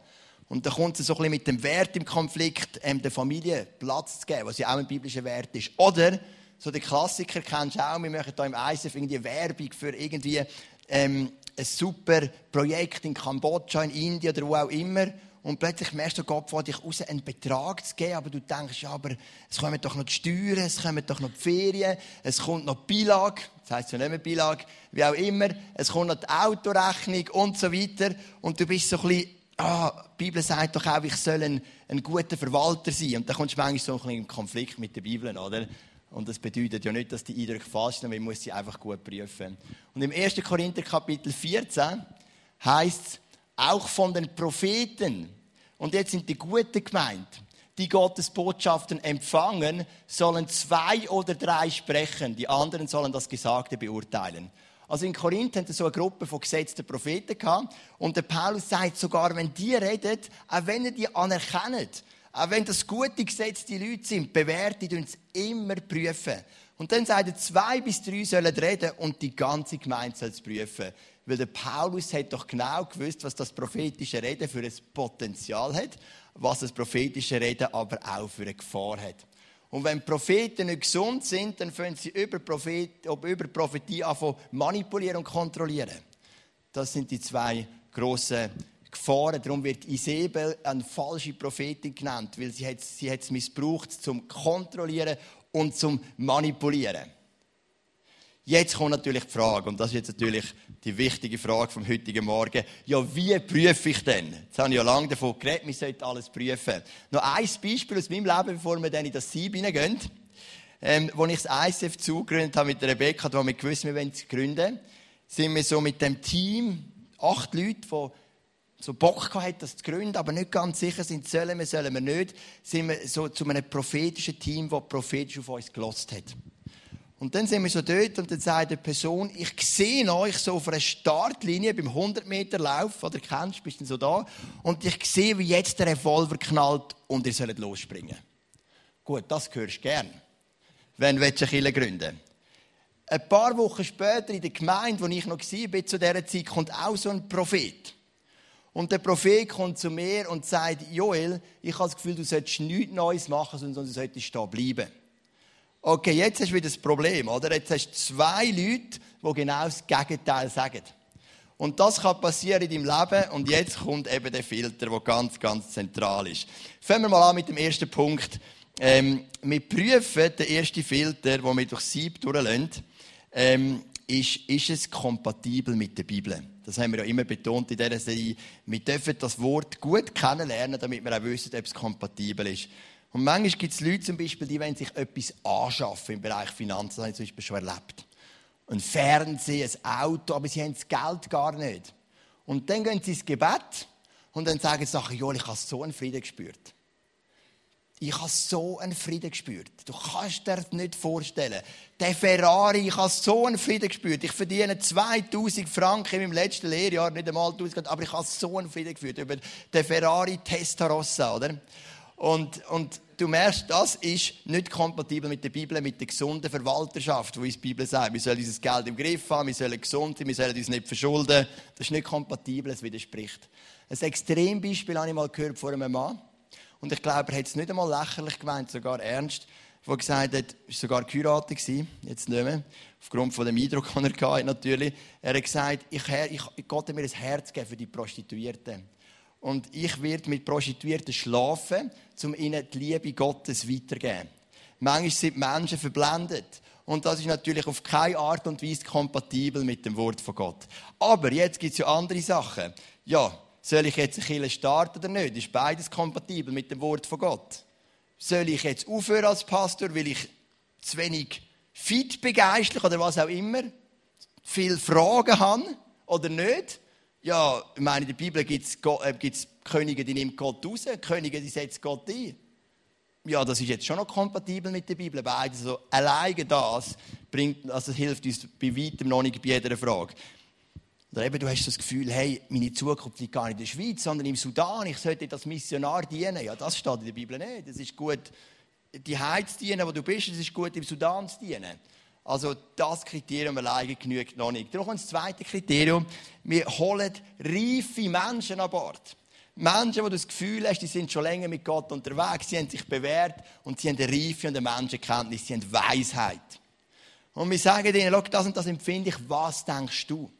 Und dann kommt es so ein bisschen mit dem Wert im Konflikt, ähm, der Familie Platz zu geben, was ja auch ein biblischer Wert ist. Oder, so der Klassiker kennst du auch, wir machen hier im ISF irgendwie Werbung für irgendwie ähm, ein super Projekt in Kambodscha, in Indien oder wo auch immer. Und plötzlich merkst du, Gott will dich raus, einen Betrag zu geben, aber du denkst, ja, aber es kommen doch noch die Steuern, es kommen doch noch die Ferien, es kommt noch die Beilage, das heisst ja nicht mehr Beilage, wie auch immer, es kommt noch die Autorechnung und so weiter. Und du bist so ein bisschen, ah, die Bibel sagt doch auch, ich soll ein, ein guter Verwalter sein. Und da kommst du manchmal so ein bisschen in Konflikt mit der Bibel, oder? Und das bedeutet ja nicht, dass die Eindrücke falsch sind, man muss sie einfach gut prüfen. Und im 1. Korinther Kapitel 14 heißt es, auch von den Propheten Und jetzt sind die guten gemeint, die Gottes Botschaften empfangen, sollen zwei oder drei sprechen. Die anderen sollen das Gesagte beurteilen. Also in Korinth hatten so eine Gruppe von gesetzten Propheten gehabt. Und der Paulus sagt sogar, wenn die reden, auch wenn ihr die anerkennt, auch wenn das gute gesetzte Leute sind, bewährte, tun es immer prüfen. Und dann sagt er, zwei bis drei sollen reden und die ganze Gemeinde soll es prüfen. Weil der Paulus hat doch genau gewusst, was das prophetische Reden für ein Potenzial hat, was das prophetische Reden aber auch für eine Gefahr hat. Und wenn Propheten nicht gesund sind, dann können sie über, Prophet, über Prophetie anfangen manipulieren und kontrollieren. Das sind die zwei grossen Gefahren. Darum wird Isabel eine falsche Prophetin genannt, weil sie hat, sie hat es missbraucht zum Kontrollieren und zum Manipulieren. Jetzt kommt natürlich die Frage, und das ist jetzt natürlich die wichtige Frage vom heutigen Morgen. Ja, wie prüfe ich denn? Jetzt habe ich ja lange davon geredet, wir sollten alles prüfen. Noch ein Beispiel aus meinem Leben, bevor wir dann in das Sieb hineingehen. Ähm, als ich das ISF zugegründet habe mit Rebecca, wo wir gewusst wir wollen es gründen, sind wir so mit dem Team, acht Leute, die so Bock gehabt, das zu gründen, aber nicht ganz sicher sind, sollen wir, sollen wir nicht, sind wir so zu einem prophetischen Team, das prophetisch auf uns gelost hat. Und dann sind wir so dort und dann sagt die Person, ich sehe euch so auf einer Startlinie beim 100 Meter Lauf, oder kennst, bist du so da, und ich sehe, wie jetzt der Revolver knallt und ihr sollt losspringen. Gut, das hörst du gern, wenn du eine Kirche gründen Ein paar Wochen später in der Gemeinde, wo ich noch war, zu dieser Zeit, kommt auch so ein Prophet. Und der Prophet kommt zu mir und sagt, Joel, ich habe das Gefühl, du solltest nichts Neues machen, sondern du solltest da bleiben. Okay, jetzt hast du wieder das Problem, oder? Jetzt hast du zwei Leute, die genau das Gegenteil sagen. Und das kann passieren in deinem Leben. Und jetzt kommt eben der Filter, der ganz, ganz zentral ist. Fangen wir mal an mit dem ersten Punkt. Ähm, wir prüfen den ersten Filter, den wir durch Sieb durchlassen. Ähm, ist, ist es kompatibel mit der Bibel? Das haben wir ja immer betont in dieser Serie. Wir dürfen das Wort gut kennenlernen, damit wir auch wissen, ob es kompatibel ist. Und manchmal gibt es Leute zum Beispiel, die wollen sich etwas anschaffen im Bereich Finanzen. Das habe ich zum Beispiel schon erlebt. Ein Fernseher, ein Auto, aber sie haben das Geld gar nicht. Und dann gehen sie ins Gebet und dann sagen sie nachher, Joel, ich habe so einen Frieden gespürt. Ich habe so einen Frieden gespürt. Du kannst dir das nicht vorstellen. Der Ferrari, ich habe so einen Frieden gespürt. Ich verdiene 2000 Franken in meinem letzten Lehrjahr, nicht einmal 1000, aber ich habe so einen Frieden gespürt über den Ferrari Testarossa, oder? Und, und du merkst, das ist nicht kompatibel mit der Bibel, mit der gesunden Verwalterschaft, wo uns die Bibel sagt, wir sollen dieses Geld im Griff haben, wir sollen gesund sein, wir sollen uns nicht verschulden. Das ist nicht kompatibel, es widerspricht. Ein Extrembeispiel habe ich mal gehört von einem Mann. Und ich glaube, er hat es nicht einmal lächerlich gemeint, sogar ernst, wo gesagt hat, er war sogar geheiratet, jetzt nicht mehr, aufgrund von dem Eindruck, den er hatte, natürlich. Er hat gesagt, ich, ich, Gott hat mir ein Herz geben für die Prostituierten. Und ich werde mit Prostituierten schlafen, um ihnen die Liebe Gottes weiterzugeben. Manchmal sind Menschen verblendet. Und das ist natürlich auf keine Art und Weise kompatibel mit dem Wort von Gott. Aber jetzt gibt es ja andere Sachen. Ja, soll ich jetzt eine Kirche starten oder nicht? Ist beides kompatibel mit dem Wort von Gott? Soll ich jetzt aufhören als Pastor, weil ich zu wenig fit begeistert oder was auch immer? Viele Fragen habe oder nicht? Ja, ich meine, in der Bibel gibt es äh, Könige, die nimmt Gott raus, Könige, die setzt Gott ein. Ja, das ist jetzt schon noch kompatibel mit der Bibel. Beides. Also, alleine das bringt, also hilft uns bei weitem noch nicht bei jeder Frage. Oder eben, du hast das Gefühl, hey, meine Zukunft liegt gar nicht in der Schweiz, sondern im Sudan. Ich sollte als Missionar dienen. Ja, das steht in der Bibel nicht. Es ist gut, die Heiz dienen, wo du bist. Es ist gut, im Sudan zu dienen. Also das Kriterium alleine genügt noch nicht. Dann kommt das zweite Kriterium. Wir holen reife Menschen an Bord. Menschen, wo du das Gefühl hast, die sind schon länger mit Gott unterwegs, sie haben sich bewährt und sie haben eine Reife und eine Menschenkenntnis, sie haben Weisheit. Und wir sagen ihnen, schau, das und das empfinde ich, was denkst du?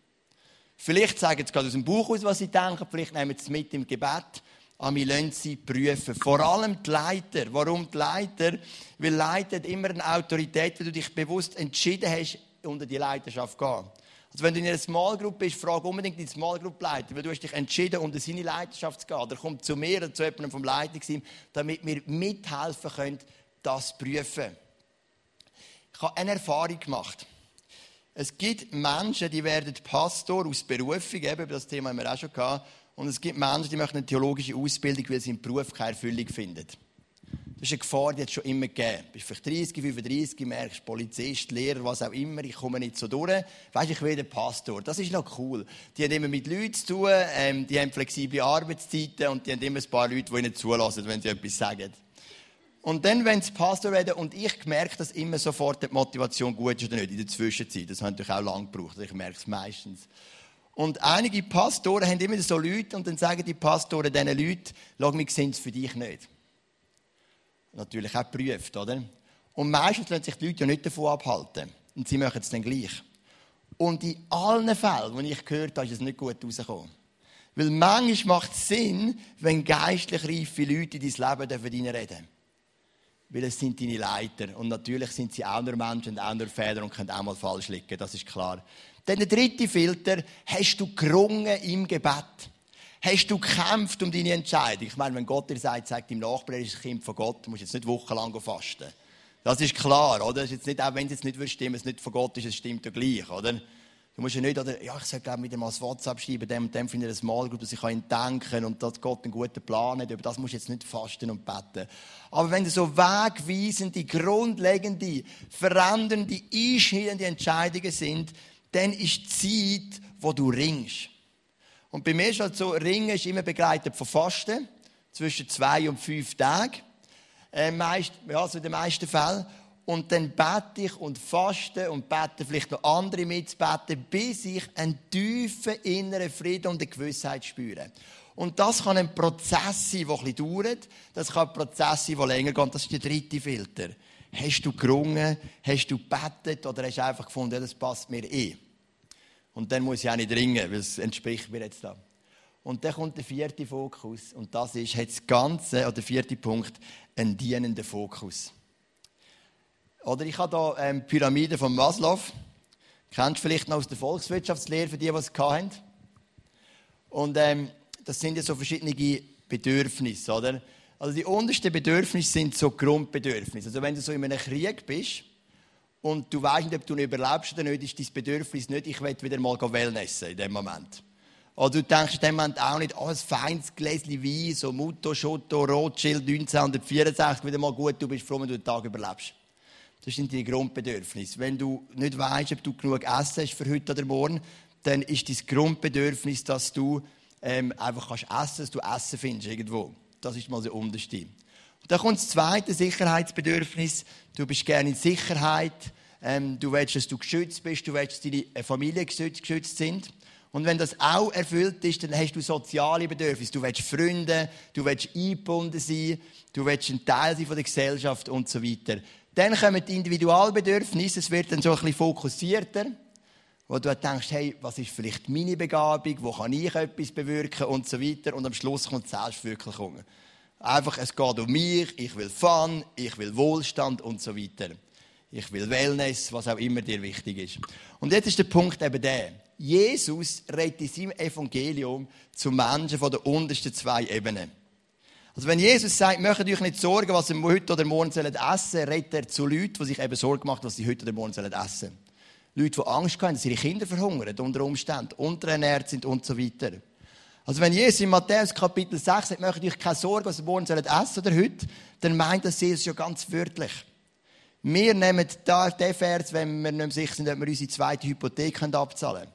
Vielleicht sagen sie gerade aus dem Buch aus, was sie denken, vielleicht nehmen sie es mit im Gebet aber wir lassen prüfen. Vor allem die Leiter. Warum die Leiter? Weil Leiter hat immer eine Autorität, wenn du dich bewusst entschieden hast, unter die Leiterschaft zu gehen. Also wenn du in einer Small Group bist, frag unbedingt den Small Group Leiter, weil du hast dich entschieden, unter seine Leiterschaft zu gehen. Oder kommt zu mir oder zu jemandem vom Leitungsteam, damit wir mithelfen können, das zu prüfen. Ich habe eine Erfahrung gemacht. Es gibt Menschen, die werden Pastor aus Berufung, eben über das Thema haben wir auch schon gehabt, Und es gibt Menschen, die machen eine theologische Ausbildung, weil sie im Beruf keine Erfüllung finden. Das ist eine Gefahr, die es schon immer gegeben. Du bist vielleicht 30, 35, merkst, Polizist, Lehrer, was auch immer, ich komme nicht so durch. Weißt, ich werde Pastor. Das ist noch cool. Die haben immer mit Leuten zu tun, ähm, die haben flexible Arbeitszeiten und die haben immer ein paar Leute, die ihnen zulassen, wenn sie etwas sagen. Und dann, wenn sie Pastor werden, und ich merke, dass immer sofort die Motivation gut ist oder nicht, in der Zwischenzeit. Das hat natürlich auch lange gebraucht, ich merke es meistens. Und einige Pastoren haben immer so Leute, und dann sagen die Pastoren diesen Leuten, schau, wir sehen es für dich nicht natürlich auch geprüft, oder? Und meistens lassen sich die Leute ja nicht davon abhalten. Und sie machen es dann gleich. Und in allen Fällen, die ich gehört habe, ist es nicht gut rausgekommen. Weil manchmal macht es Sinn, wenn geistlich reife Leute in dein Leben reden dürfen. Weil es sind deine Leiter. Und natürlich sind sie auch nur Menschen und auch nur Fehler und können auch mal falsch liegen. Das ist klar. Dann der dritte Filter. Hast du gerungen im Gebet? Hast du gekämpft um deine Entscheidung? Ich meine, wenn Gott dir sagt, sagt deinem Nachbar, er ist ein Kind von Gott, musst du jetzt nicht wochenlang fasten. Das ist klar, oder? Das ist jetzt nicht, auch wenn es jetzt nicht stimmen es nicht von Gott ist, es stimmt ja gleich, oder? Du musst ja nicht, oder, ja, ich soll, glaube wieder mal das WhatsApp schreiben, dem und dem finde ich das Mal gut, dass ich an ihn denken und dass Gott einen guten Plan hat. Über das musst du jetzt nicht fasten und beten. Aber wenn du so wegweisende, grundlegende, verändernde, einschneidende Entscheidungen sind, dann ist die Zeit, wo du ringst. Und bei mir ist halt so, Ringen ist immer begleitet von Fasten, zwischen zwei und fünf Tagen. Äh, meist, ja, so in den meisten Fällen. Und dann bete ich und faste und bete vielleicht noch andere mitzubeten, bis ich einen tiefen inneren Frieden und eine Gewissheit spüre. Und das kann ein Prozess sein, der ein bisschen dauert. Das kann ein Prozess sein, der länger geht. Das ist der dritte Filter. Hast du gerungen? Hast du gebetet? Oder hast du einfach gefunden, ja, das passt mir eh? Und dann muss ich auch nicht ringen, weil es entspricht mir jetzt da. Und dann kommt der vierte Fokus. Und das ist, hat das Ganze, oder der vierte Punkt, einen dienenden Fokus. Oder ich habe hier ähm, Pyramide von Maslow. Kennst du vielleicht noch aus der Volkswirtschaftslehre, für die, die es hatten? Und ähm, das sind ja so verschiedene Bedürfnisse, oder? Also die untersten Bedürfnisse sind so Grundbedürfnisse. Also wenn du so in einem Krieg bist, und du weißt nicht, ob du ihn überlebst oder nicht, ist dein Bedürfnis nicht, ich will wieder mal Wellnessen in dem Moment. Oder du denkst in dem Moment auch nicht, oh, ein feines Gläschen Wein, so Mutto, Schotto, Rothschild 1964, wieder mal gut, du bist froh, wenn du den Tag überlebst. Das sind deine Grundbedürfnisse. Wenn du nicht weißt, ob du genug Essen hast für heute oder morgen, dann ist dein Grundbedürfnis, dass du ähm, einfach kannst essen, dass du Essen findest irgendwo. Das ist mal der unterste. Dann kommt das zweite Sicherheitsbedürfnis. Du bist gerne in Sicherheit. Ähm, du willst, dass du geschützt bist. Du willst, dass deine äh, Familie geschützt, geschützt sind. Und wenn das auch erfüllt ist, dann hast du soziale Bedürfnisse. Du willst Freunde, du willst eingebunden sein, du willst ein Teil sein von der Gesellschaft und so weiter. Dann kommen die Individualbedürfnisse, es wird dann so ein bisschen fokussierter, wo du denkst, hey, was ist vielleicht meine Begabung, wo kann ich etwas bewirken und so weiter. Und am Schluss kommt die Selbstverwirklichung. Einfach, es geht um mich, ich will Fun, ich will Wohlstand und so weiter. Ich will Wellness, was auch immer dir wichtig ist. Und jetzt ist der Punkt eben der. Jesus redet in seinem Evangelium zu Menschen von den untersten zwei Ebenen. Also wenn Jesus sagt, möchtet euch nicht sorgen, was ihr heute oder morgen essen sollt, redet er zu Leuten, die sich eben Sorgen machen, was sie heute oder morgen essen sollen. Leute, die Angst haben, dass ihre Kinder verhungern unter Umständen, unterernährt sind und so weiter. Also wenn Jesus in Matthäus Kapitel 6 sagt, möchtet euch keine Sorge, was ihr morgen sollt essen oder heute, dann meint das Jesus ja ganz wörtlich. Wir nehmen da den Vers, wenn wir nicht sicher sind, ob wir unsere zweite Hypothek abzahlen können.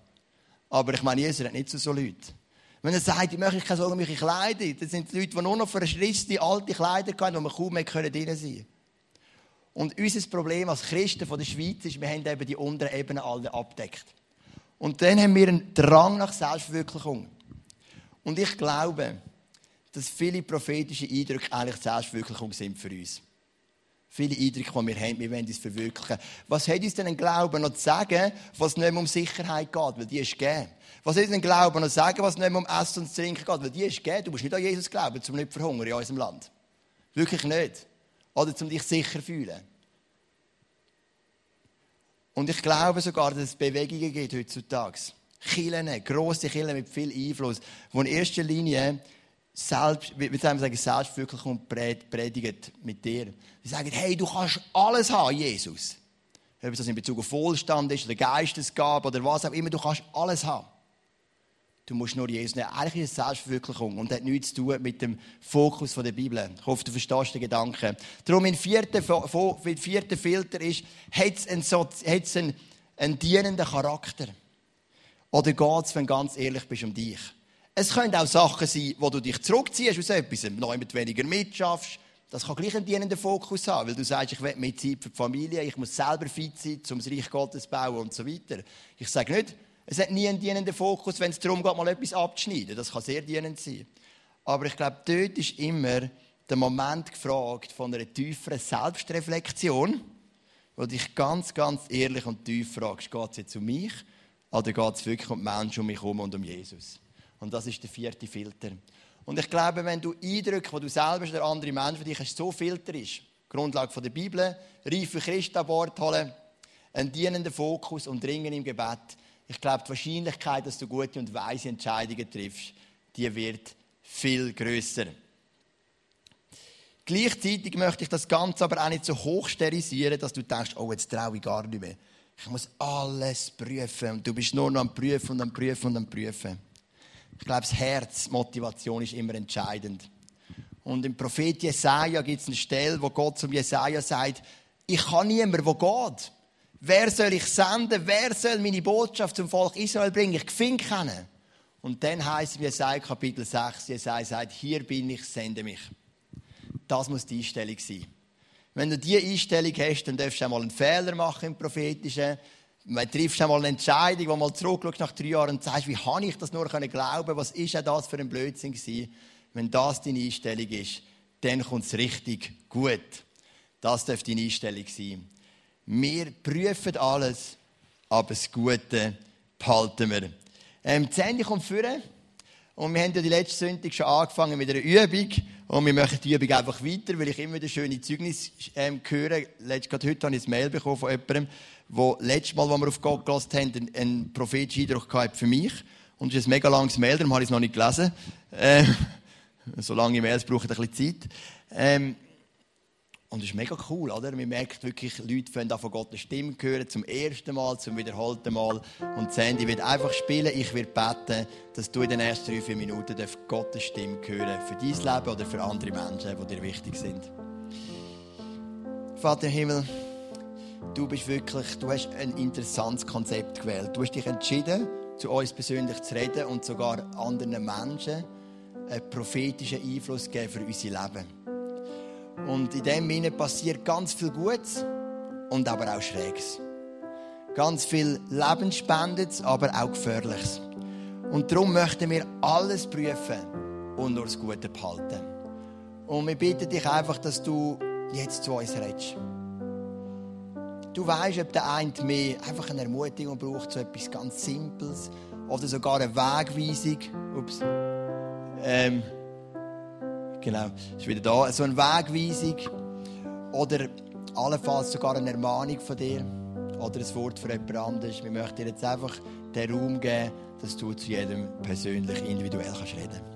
Aber ich meine, Jesus hat nicht so, so Leute. Wenn er sagt, ich möchte keine Sorge um eure Kleider, dann sind die Leute, die nur noch verschrissene alte Kleider haben, wo man kaum mehr drin sein können. Und unser Problem als Christen von der Schweiz ist, wir haben eben die unteren Ebenen alle abdeckt. Und dann haben wir einen Drang nach Selbstverwirklichung. Und ich glaube, dass viele prophetische Eindrücke eigentlich Selbstverwirklichung sind für uns. Viele Eindrücke, die wir haben, wir wollen uns verwirklichen. Was hat uns denn ein Glauben noch zu sagen, was nicht mehr um Sicherheit geht, weil die ist gegeben? Was hat uns ein Glauben noch zu sagen, was nicht mehr um Essen und Trinken geht, weil die ist gegeben? Du musst nicht an Jesus glauben, um nicht zu verhungern in unserem Land. Wirklich nicht. Oder um dich sicher zu fühlen. Und ich glaube sogar, dass es Bewegungen gibt heutzutage Kirchen, grosse Kirchen mit viel Einfluss, die in erster Linie selbst, wie sagen, Selbstwirklichung predigen mit dir. Sie sagen, hey, du kannst alles haben, Jesus. Ob das in Bezug auf Wohlstand ist, oder Geistesgabe, oder was auch immer, du kannst alles haben. Du musst nur Jesus nehmen. Eigentlich ist es Selbstverwirklichung und hat nichts zu tun mit dem Fokus der Bibel. Ich hoffe, du verstehst den Gedanken. Darum, mein vierter, vierter Filter ist, hat es einen, hat's einen, einen dienenden Charakter? Oder geht es, wenn du ganz ehrlich bist, um dich? Es können auch Sachen sein, wo du dich zurückziehst aus etwas, noch mit weniger mitschaffst. Das kann gleich einen dienenden Fokus haben, weil du sagst, ich will mehr Zeit für die Familie, ich muss selber fit sein, um das Reich Gottes zu bauen und so weiter. Ich sage nicht, es hat nie einen dienenden Fokus, wenn es darum geht, mal etwas abzuschneiden. Das kann sehr dienend sein. Aber ich glaube, dort ist immer der Moment gefragt von einer tieferen Selbstreflexion, wo dich ganz, ganz ehrlich und tief fragst, geht es jetzt um mich oder geht es wirklich um die Menschen um mich herum und um Jesus? Und das ist der vierte Filter. Und ich glaube, wenn du Eindrücke, die du selber oder andere Menschen für dich hast, so filterst, Grundlage der Bibel, reife Christen an Bord holen, einen dienenden Fokus und dringen im Gebet, ich glaube, die Wahrscheinlichkeit, dass du gute und weise Entscheidungen triffst, die wird viel größer. Gleichzeitig möchte ich das Ganze aber auch nicht so hoch sterilisieren, dass du denkst, oh, jetzt traue ich gar nicht mehr. Ich muss alles prüfen und du bist nur noch am Prüfen und am Prüfen und am Prüfen. Ich glaube, das Herz, Motivation ist immer entscheidend. Und im Prophet Jesaja gibt es eine Stelle, wo Gott zum Jesaja sagt, ich kann niemand, wo geht. Wer soll ich senden? Wer soll meine Botschaft zum Volk Israel bringen? Ich finde keinen. Und dann heißt es in Jesaja Kapitel 6, Jesaja sagt, hier bin ich, sende mich. Das muss die Einstellung sein. Wenn du diese Einstellung hast, dann darfst du einmal einen Fehler machen im Prophetischen. Man triffst einmal eine Entscheidung, wo mal zurückschaust nach drei Jahren und sagst, wie habe ich das nur glauben Was ist denn das für ein Blödsinn gewesen? Wenn das deine Einstellung ist, dann kommt es richtig gut. Das dürfte deine Einstellung sein. Wir prüfen alles, aber das Gute behalten wir. Ähm, die Sendung kommt vorne. Und wir haben ja die letzte Sonntag schon angefangen mit einer Übung. Und wir machen die Übung einfach weiter, weil ich immer wieder schöne Zeugnisse ähm, höre. Letzt, gerade heute habe ich ein Mail bekommen von jemandem, der letztes Mal, als wir auf Gott gelassen haben, einen, einen prophetischen Eindruck für mich. Und es ist ein mega langes Mail, darum habe ich es noch nicht gelesen. Ähm, so lange Mails brauchen ein bisschen Zeit. Ähm, und das ist mega cool, oder? Man merkt wirklich, Leute fangen von Gott eine Stimme hören, zum ersten Mal, zum wiederholten Mal. Und Sandy wird einfach spielen, ich werde beten, dass du in den nächsten drei, vier Minuten Gottes Stimme hören für dein Leben oder für andere Menschen, die dir wichtig sind. Vater im Himmel, du bist wirklich, du hast ein interessantes Konzept gewählt. Du hast dich entschieden, zu uns persönlich zu reden und sogar anderen Menschen einen prophetischen Einfluss zu geben für unser Leben. Und in dem Sinne passiert ganz viel Gutes und aber auch Schräges. Ganz viel Lebensspendendes, aber auch Gefährliches. Und darum möchten wir alles prüfen und nur das Gute behalten. Und wir bitten dich einfach, dass du jetzt zu uns redest. Du weißt, ob der eine mehr einfach eine Ermutigung braucht, so etwas ganz Simples oder sogar eine Wegweisung. Ups. Ähm, Genau, ist wieder da. So eine Wegweisung oder allenfalls sogar eine Ermahnung von dir oder ein Wort für jemand anderes. Wir möchten dir jetzt einfach den Raum geben, dass du zu jedem persönlich, individuell kannst reden kannst.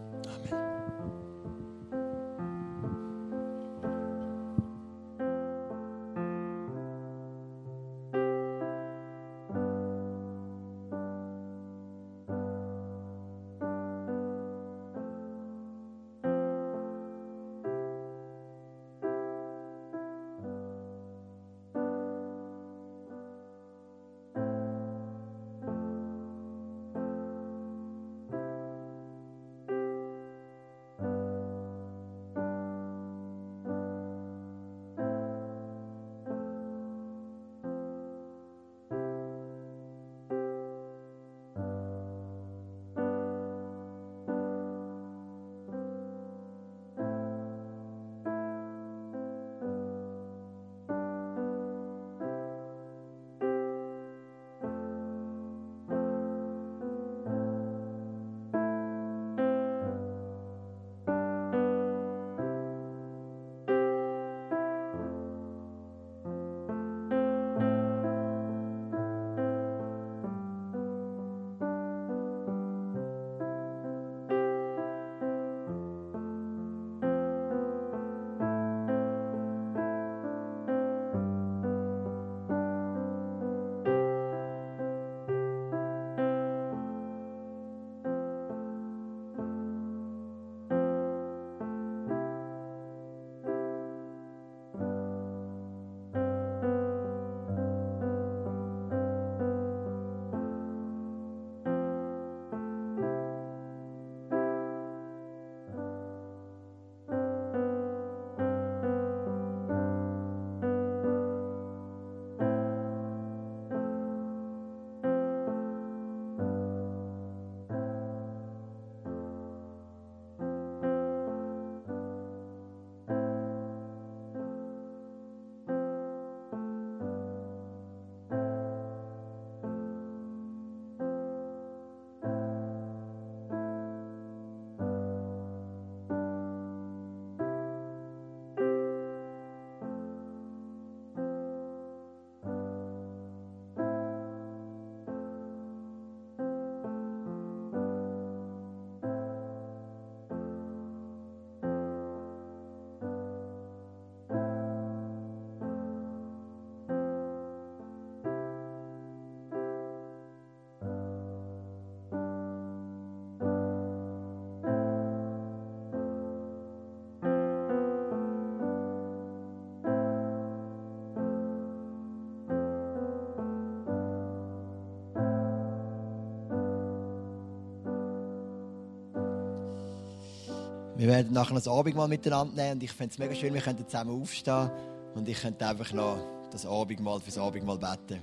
Wir werden nachher das Abendmahl miteinander nehmen und ich fände es mega schön, wir könnten zusammen aufstehen und ich könnte einfach noch das Abendmahl fürs Abendmahl beten.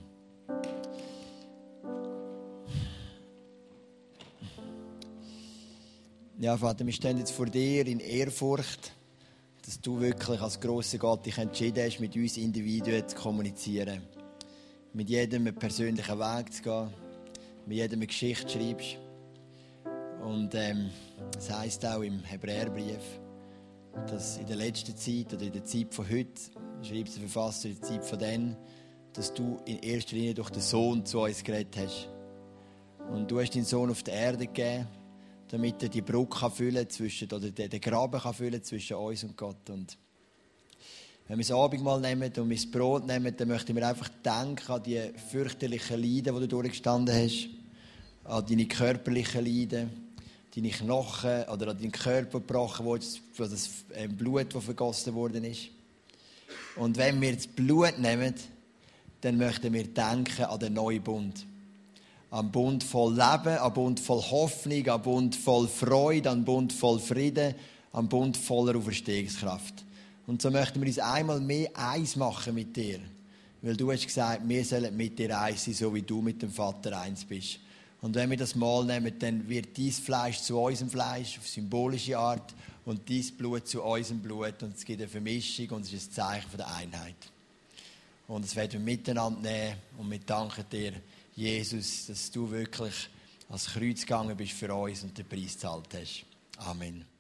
Ja, Vater, wir stehen jetzt vor dir in Ehrfurcht, dass du wirklich als grosser Gott dich entschieden hast, mit uns Individuen zu kommunizieren. Mit jedem einen persönlichen Weg zu gehen, mit jedem eine Geschichte schreibst. Und ähm, das heisst auch im Hebräerbrief, dass in der letzten Zeit oder in der Zeit von heute, schreibt der Verfasser, in der Zeit von dann, dass du in erster Linie durch den Sohn zu uns geredet hast. Und du hast deinen Sohn auf die Erde gegeben, damit er die Brücke füllen zwischen, oder den Graben kann füllen zwischen uns und Gott. Und wenn wir das Abendmahl nehmen und wir Brot nehmen, dann möchten wir einfach denken an die fürchterlichen Leiden, die du durchgestanden hast, an deine körperlichen Leiden, deine Knochen oder an deinen Körper gebrochen wurde, für das ähm, Blut, das vergossen worden ist. Und wenn wir das Blut nehmen, dann möchten wir denken an den neuen Bund. An Bund voll Leben, an Bund voll Hoffnung, an Bund voll Freude, an Bund voll Frieden, an Bund voller Auferstehungskraft. Und so möchten wir uns einmal mehr eins machen mit dir. Weil du hast gesagt, wir sollen mit dir eins sein, so wie du mit dem Vater eins bist. Und wenn wir das Mal nehmen, dann wird dies Fleisch zu unserem Fleisch auf symbolische Art und dies Blut zu unserem Blut und es gibt eine Vermischung und es ist ein Zeichen der Einheit. Und das werden wir miteinander nehmen und wir danken dir, Jesus, dass du wirklich als Kreuz gegangen bist für uns und den Preis gezahlt hast. Amen.